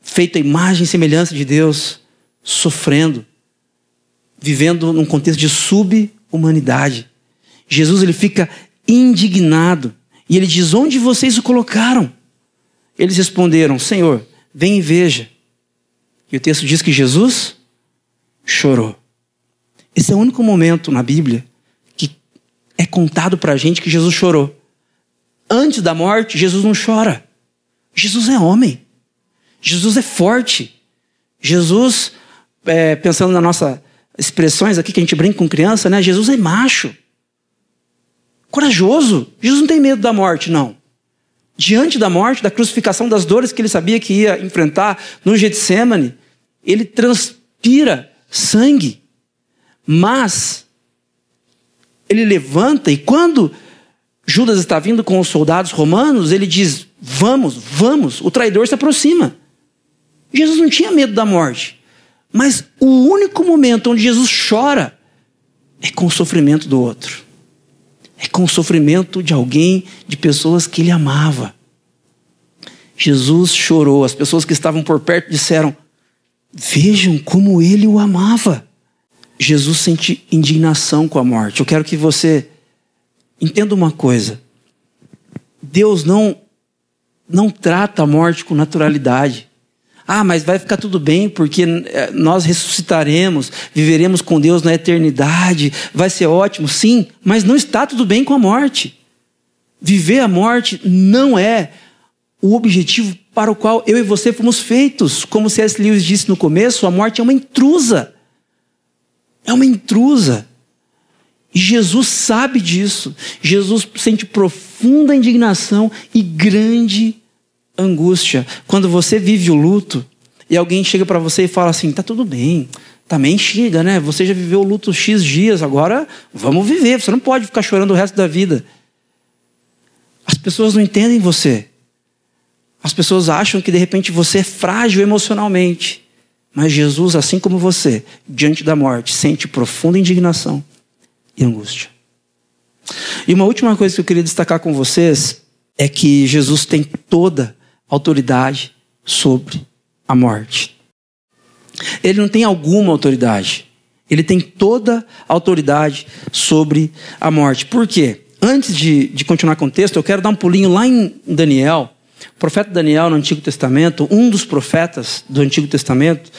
feito a imagem e semelhança de Deus, sofrendo, vivendo num contexto de subhumanidade. Jesus ele fica indignado e ele diz: Onde vocês o colocaram? Eles responderam: Senhor, vem e veja. E o texto diz que Jesus chorou. Esse é o único momento na Bíblia que é contado para a gente que Jesus chorou antes da morte, Jesus não chora. Jesus é homem. Jesus é forte. Jesus, é, pensando nas nossas expressões aqui que a gente brinca com criança, né? Jesus é macho. Corajoso. Jesus não tem medo da morte, não. Diante da morte, da crucificação, das dores que ele sabia que ia enfrentar no Getsemane, ele transpira sangue. Mas ele levanta e quando Judas está vindo com os soldados romanos, ele diz: Vamos, vamos, o traidor se aproxima. Jesus não tinha medo da morte, mas o único momento onde Jesus chora é com o sofrimento do outro, é com o sofrimento de alguém, de pessoas que ele amava. Jesus chorou, as pessoas que estavam por perto disseram: Vejam como ele o amava. Jesus sente indignação com a morte. Eu quero que você Entenda uma coisa. Deus não não trata a morte com naturalidade. Ah, mas vai ficar tudo bem porque eh, nós ressuscitaremos, viveremos com Deus na eternidade, vai ser ótimo. Sim, mas não está tudo bem com a morte. Viver a morte não é o objetivo para o qual eu e você fomos feitos. Como C.S. Lewis disse no começo, a morte é uma intrusa. É uma intrusa. Jesus sabe disso. Jesus sente profunda indignação e grande angústia. Quando você vive o luto e alguém chega para você e fala assim: tá tudo bem, também chega, né? Você já viveu o luto X dias, agora vamos viver. Você não pode ficar chorando o resto da vida. As pessoas não entendem você. As pessoas acham que de repente você é frágil emocionalmente. Mas Jesus, assim como você, diante da morte, sente profunda indignação e angústia. E uma última coisa que eu queria destacar com vocês é que Jesus tem toda autoridade sobre a morte. Ele não tem alguma autoridade. Ele tem toda autoridade sobre a morte. Por quê? Antes de, de continuar com o texto, eu quero dar um pulinho lá em Daniel. O profeta Daniel, no Antigo Testamento, um dos profetas do Antigo Testamento,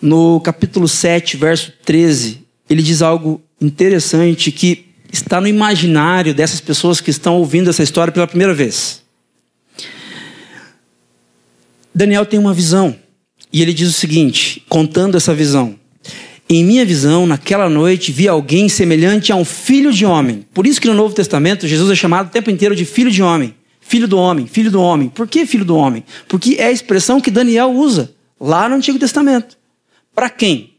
no capítulo 7, verso 13, ele diz algo interessante que está no imaginário dessas pessoas que estão ouvindo essa história pela primeira vez. Daniel tem uma visão e ele diz o seguinte, contando essa visão: Em minha visão, naquela noite, vi alguém semelhante a um filho de homem. Por isso que no Novo Testamento Jesus é chamado o tempo inteiro de filho de homem. Filho do homem, filho do homem. Por que filho do homem? Porque é a expressão que Daniel usa lá no Antigo Testamento. Para quem?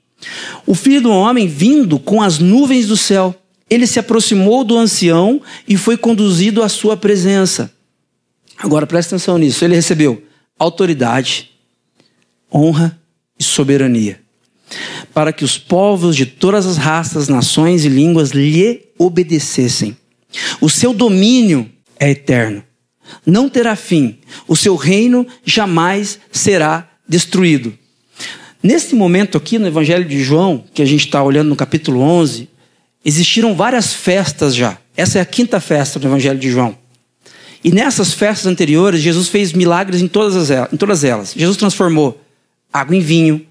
O filho do homem, vindo com as nuvens do céu, ele se aproximou do ancião e foi conduzido à sua presença. Agora preste atenção nisso. Ele recebeu autoridade, honra e soberania, para que os povos de todas as raças, nações e línguas lhe obedecessem. O seu domínio é eterno, não terá fim, o seu reino jamais será destruído. Nesse momento aqui no Evangelho de João, que a gente está olhando no capítulo 11, existiram várias festas já. Essa é a quinta festa do Evangelho de João. E nessas festas anteriores, Jesus fez milagres em todas, elas, em todas elas. Jesus transformou água em vinho.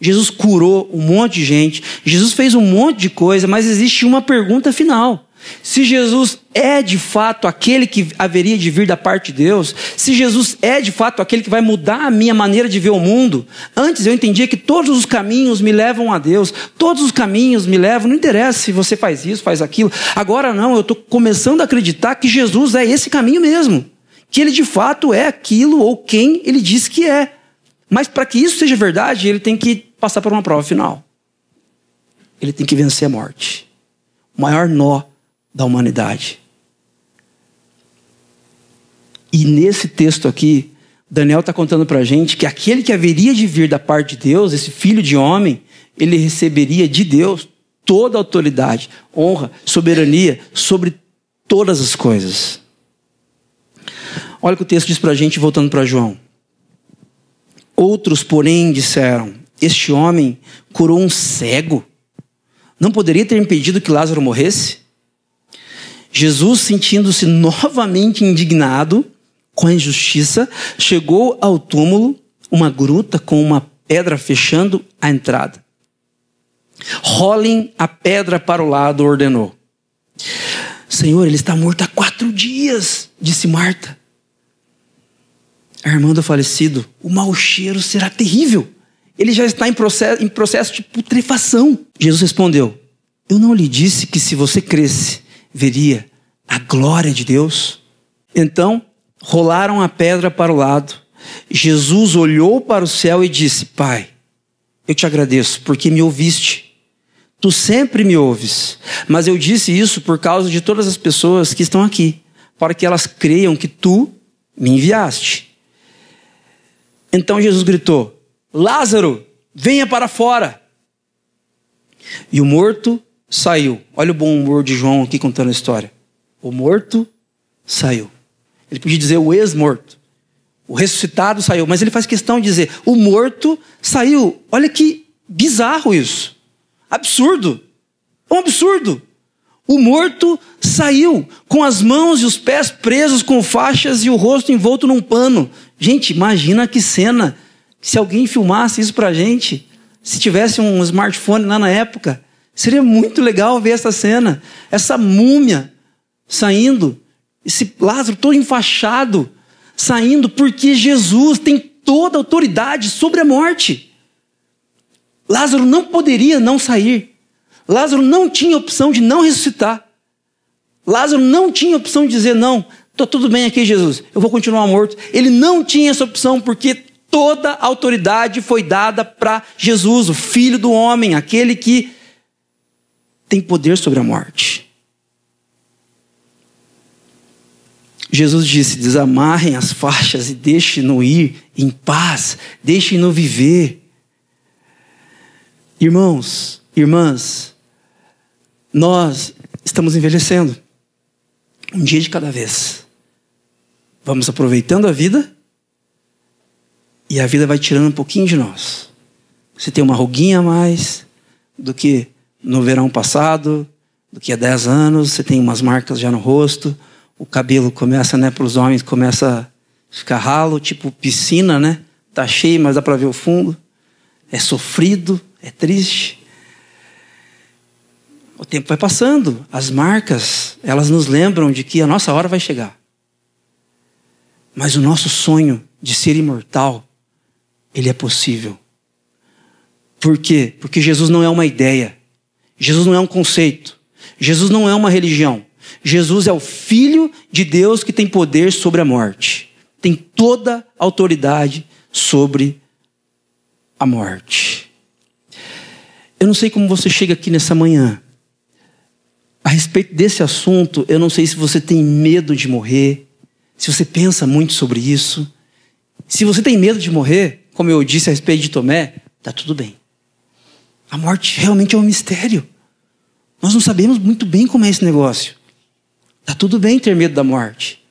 Jesus curou um monte de gente. Jesus fez um monte de coisa, mas existe uma pergunta final. Se Jesus é de fato aquele que haveria de vir da parte de Deus, se Jesus é de fato aquele que vai mudar a minha maneira de ver o mundo, antes eu entendia que todos os caminhos me levam a Deus, todos os caminhos me levam, não interessa se você faz isso, faz aquilo. Agora não, eu estou começando a acreditar que Jesus é esse caminho mesmo, que ele de fato é aquilo ou quem ele diz que é. Mas para que isso seja verdade, ele tem que passar por uma prova final. Ele tem que vencer a morte. O maior nó da humanidade. E nesse texto aqui, Daniel está contando para a gente que aquele que haveria de vir da parte de Deus, esse filho de homem, ele receberia de Deus toda a autoridade, honra, soberania sobre todas as coisas. Olha o que o texto diz para a gente, voltando para João. Outros, porém, disseram: Este homem curou um cego. Não poderia ter impedido que Lázaro morresse? Jesus, sentindo-se novamente indignado com a injustiça, chegou ao túmulo, uma gruta com uma pedra fechando a entrada. Rolem a pedra para o lado, ordenou. Senhor, ele está morto há quatro dias, disse Marta. A irmã do falecido, o mau cheiro será terrível. Ele já está em processo, em processo de putrefação. Jesus respondeu: Eu não lhe disse que se você cresce, veria a glória de Deus. Então, rolaram a pedra para o lado. Jesus olhou para o céu e disse: Pai, eu te agradeço porque me ouviste. Tu sempre me ouves, mas eu disse isso por causa de todas as pessoas que estão aqui, para que elas creiam que tu me enviaste. Então Jesus gritou: Lázaro, venha para fora. E o morto saiu. Olha o bom humor de João aqui contando a história. O morto saiu. Ele podia dizer o ex-morto. O ressuscitado saiu. Mas ele faz questão de dizer: o morto saiu. Olha que bizarro isso. Absurdo. É um absurdo. O morto saiu com as mãos e os pés presos com faixas e o rosto envolto num pano. Gente, imagina que cena. Se alguém filmasse isso pra gente, se tivesse um smartphone lá na época, Seria muito legal ver essa cena, essa múmia saindo, esse Lázaro todo enfaixado, saindo, porque Jesus tem toda a autoridade sobre a morte. Lázaro não poderia não sair. Lázaro não tinha opção de não ressuscitar. Lázaro não tinha opção de dizer: Não, estou tudo bem aqui, Jesus, eu vou continuar morto. Ele não tinha essa opção, porque toda a autoridade foi dada para Jesus, o Filho do Homem, aquele que tem poder sobre a morte. Jesus disse: desamarrem as faixas e deixem-no ir em paz, deixem-no viver. Irmãos, irmãs, nós estamos envelhecendo, um dia de cada vez. Vamos aproveitando a vida e a vida vai tirando um pouquinho de nós. Você tem uma ruguinha a mais do que no verão passado, do que há 10 anos, você tem umas marcas já no rosto, o cabelo começa, né, para os homens, começa a ficar ralo, tipo piscina, né? Tá cheio, mas dá para ver o fundo. É sofrido, é triste. O tempo vai passando, as marcas, elas nos lembram de que a nossa hora vai chegar. Mas o nosso sonho de ser imortal, ele é possível. Por quê? Porque Jesus não é uma ideia. Jesus não é um conceito. Jesus não é uma religião. Jesus é o Filho de Deus que tem poder sobre a morte. Tem toda a autoridade sobre a morte. Eu não sei como você chega aqui nessa manhã. A respeito desse assunto, eu não sei se você tem medo de morrer, se você pensa muito sobre isso. Se você tem medo de morrer, como eu disse a respeito de Tomé, está tudo bem. A morte realmente é um mistério. Nós não sabemos muito bem como é esse negócio. Está tudo bem ter medo da morte.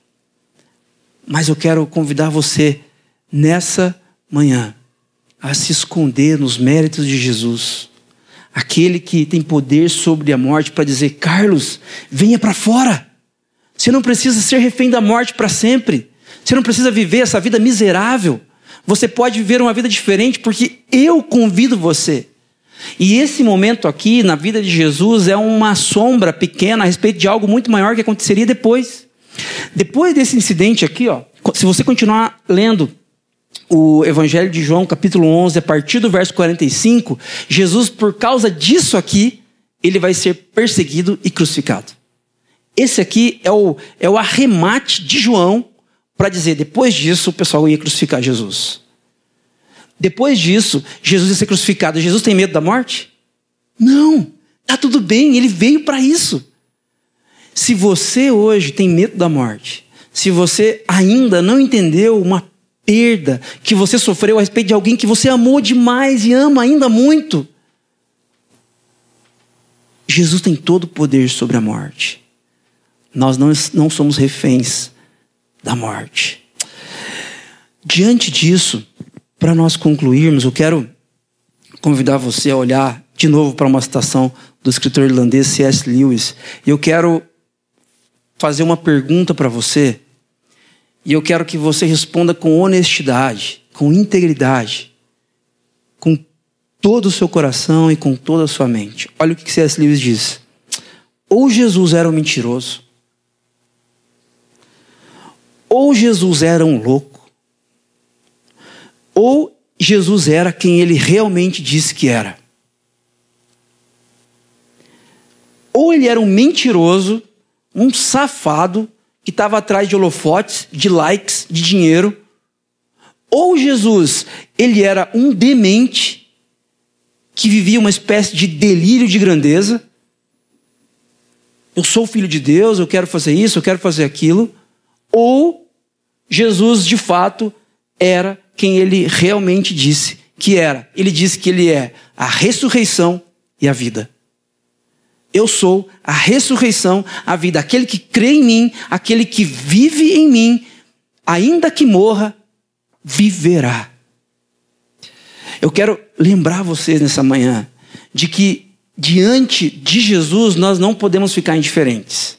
Mas eu quero convidar você nessa manhã a se esconder nos méritos de Jesus. Aquele que tem poder sobre a morte para dizer: Carlos, venha para fora. Você não precisa ser refém da morte para sempre. Você não precisa viver essa vida miserável. Você pode viver uma vida diferente porque eu convido você. E esse momento aqui na vida de Jesus é uma sombra pequena a respeito de algo muito maior que aconteceria depois. Depois desse incidente aqui, ó, se você continuar lendo o Evangelho de João, capítulo 11, a partir do verso 45, Jesus, por causa disso aqui, ele vai ser perseguido e crucificado. Esse aqui é o, é o arremate de João para dizer: depois disso, o pessoal ia crucificar Jesus. Depois disso, Jesus ia ser crucificado. Jesus tem medo da morte? Não, está tudo bem, ele veio para isso. Se você hoje tem medo da morte, se você ainda não entendeu uma perda que você sofreu a respeito de alguém que você amou demais e ama ainda muito, Jesus tem todo o poder sobre a morte. Nós não, não somos reféns da morte. Diante disso, para nós concluirmos, eu quero convidar você a olhar de novo para uma citação do escritor irlandês C.S. Lewis. E eu quero fazer uma pergunta para você. E eu quero que você responda com honestidade, com integridade, com todo o seu coração e com toda a sua mente. Olha o que C.S. Lewis diz. Ou Jesus era um mentiroso, ou Jesus era um louco, ou Jesus era quem ele realmente disse que era. Ou ele era um mentiroso, um safado que estava atrás de holofotes, de likes, de dinheiro. Ou Jesus, ele era um demente que vivia uma espécie de delírio de grandeza. Eu sou filho de Deus, eu quero fazer isso, eu quero fazer aquilo. Ou Jesus, de fato, era quem ele realmente disse que era. Ele disse que ele é a ressurreição e a vida. Eu sou a ressurreição, a vida. Aquele que crê em mim, aquele que vive em mim, ainda que morra, viverá. Eu quero lembrar vocês nessa manhã de que diante de Jesus nós não podemos ficar indiferentes.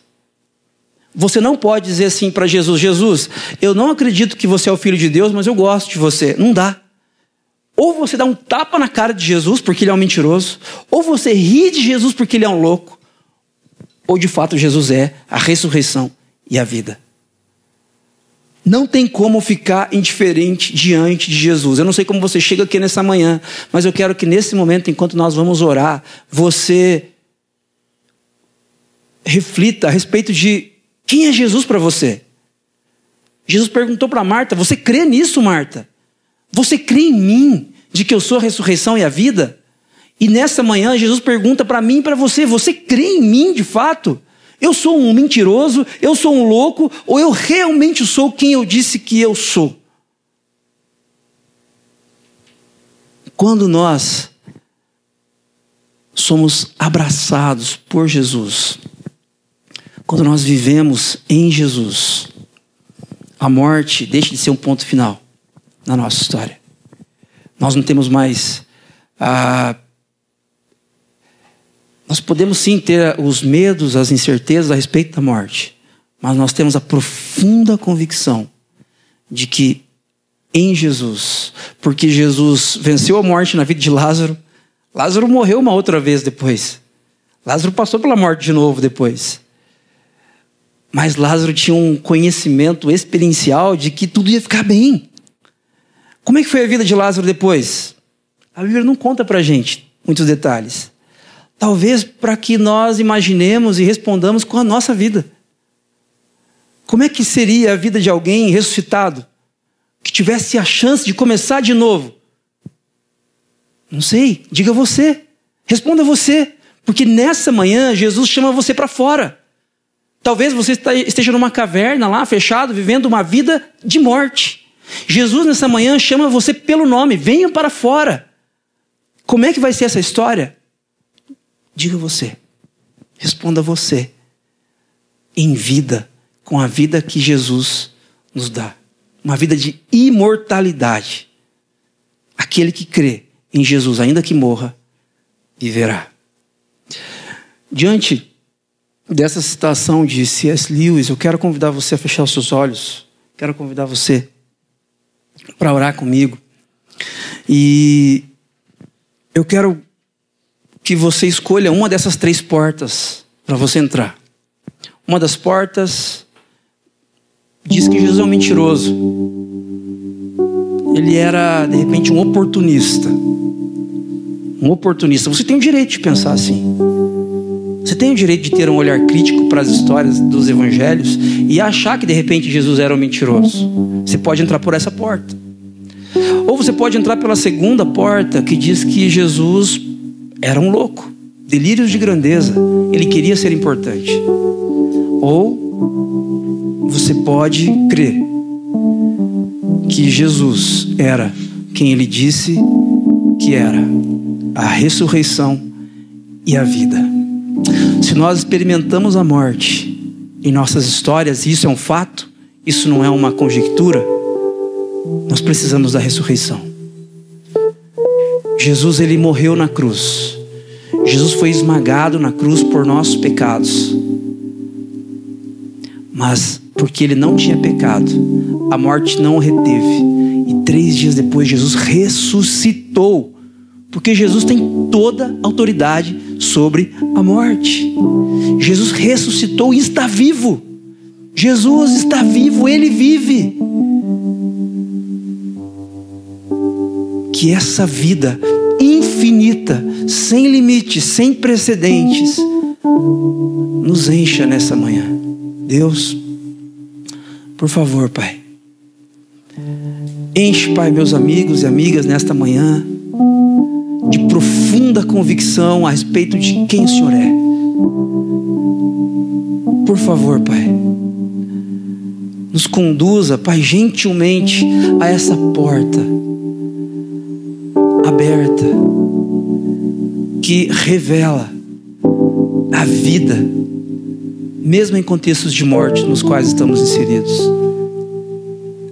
Você não pode dizer assim para Jesus: Jesus, eu não acredito que você é o filho de Deus, mas eu gosto de você. Não dá. Ou você dá um tapa na cara de Jesus porque ele é um mentiroso, ou você ri de Jesus porque ele é um louco, ou de fato Jesus é a ressurreição e a vida. Não tem como ficar indiferente diante de Jesus. Eu não sei como você chega aqui nessa manhã, mas eu quero que nesse momento, enquanto nós vamos orar, você reflita a respeito de quem é Jesus para você? Jesus perguntou para Marta: Você crê nisso, Marta? Você crê em mim, de que eu sou a ressurreição e a vida? E nessa manhã, Jesus pergunta para mim e para você: Você crê em mim de fato? Eu sou um mentiroso? Eu sou um louco? Ou eu realmente sou quem eu disse que eu sou? Quando nós somos abraçados por Jesus, quando nós vivemos em Jesus, a morte deixa de ser um ponto final na nossa história. Nós não temos mais. Ah, nós podemos sim ter os medos, as incertezas a respeito da morte, mas nós temos a profunda convicção de que em Jesus, porque Jesus venceu a morte na vida de Lázaro, Lázaro morreu uma outra vez depois. Lázaro passou pela morte de novo depois. Mas Lázaro tinha um conhecimento experiencial de que tudo ia ficar bem. Como é que foi a vida de Lázaro depois? A Bíblia não conta pra gente muitos detalhes. Talvez para que nós imaginemos e respondamos com a nossa vida. Como é que seria a vida de alguém ressuscitado que tivesse a chance de começar de novo? Não sei, diga você. Responda você, porque nessa manhã Jesus chama você para fora. Talvez você esteja numa caverna lá, fechado, vivendo uma vida de morte. Jesus nessa manhã chama você pelo nome, venha para fora. Como é que vai ser essa história? Diga você, responda você, em vida, com a vida que Jesus nos dá uma vida de imortalidade. Aquele que crê em Jesus, ainda que morra, viverá. Diante dessa citação de C.S. Lewis, eu quero convidar você a fechar os seus olhos. Quero convidar você para orar comigo. E eu quero que você escolha uma dessas três portas para você entrar. Uma das portas diz que Jesus é um mentiroso. Ele era, de repente, um oportunista. Um oportunista. Você tem o direito de pensar assim. Você tem o direito de ter um olhar crítico para as histórias dos evangelhos e achar que de repente Jesus era um mentiroso. Você pode entrar por essa porta. Ou você pode entrar pela segunda porta que diz que Jesus era um louco, delírios de grandeza, ele queria ser importante. Ou você pode crer que Jesus era quem ele disse que era, a ressurreição e a vida. Se nós experimentamos a morte em nossas histórias, e isso é um fato, isso não é uma conjectura, nós precisamos da ressurreição. Jesus ele morreu na cruz. Jesus foi esmagado na cruz por nossos pecados. Mas porque ele não tinha pecado, a morte não o reteve. E três dias depois, Jesus ressuscitou. Porque Jesus tem toda a autoridade sobre a morte. Jesus ressuscitou e está vivo. Jesus está vivo, ele vive. Que essa vida infinita, sem limites, sem precedentes, nos encha nessa manhã. Deus, por favor, Pai. Enche, Pai, meus amigos e amigas nesta manhã de profunda convicção a respeito de quem o Senhor é. Por favor, Pai, nos conduza, Pai, gentilmente a essa porta aberta que revela a vida, mesmo em contextos de morte nos quais estamos inseridos.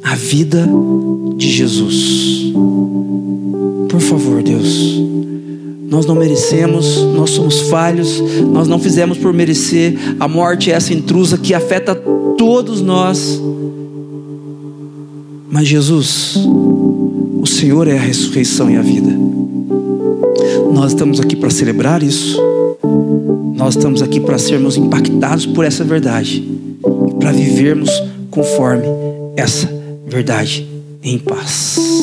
A vida de Jesus. Favor, Deus. Nós não merecemos, nós somos falhos, nós não fizemos por merecer. A morte é essa intrusa que afeta todos nós. Mas Jesus, o Senhor é a ressurreição e a vida. Nós estamos aqui para celebrar isso. Nós estamos aqui para sermos impactados por essa verdade, para vivermos conforme essa verdade em paz.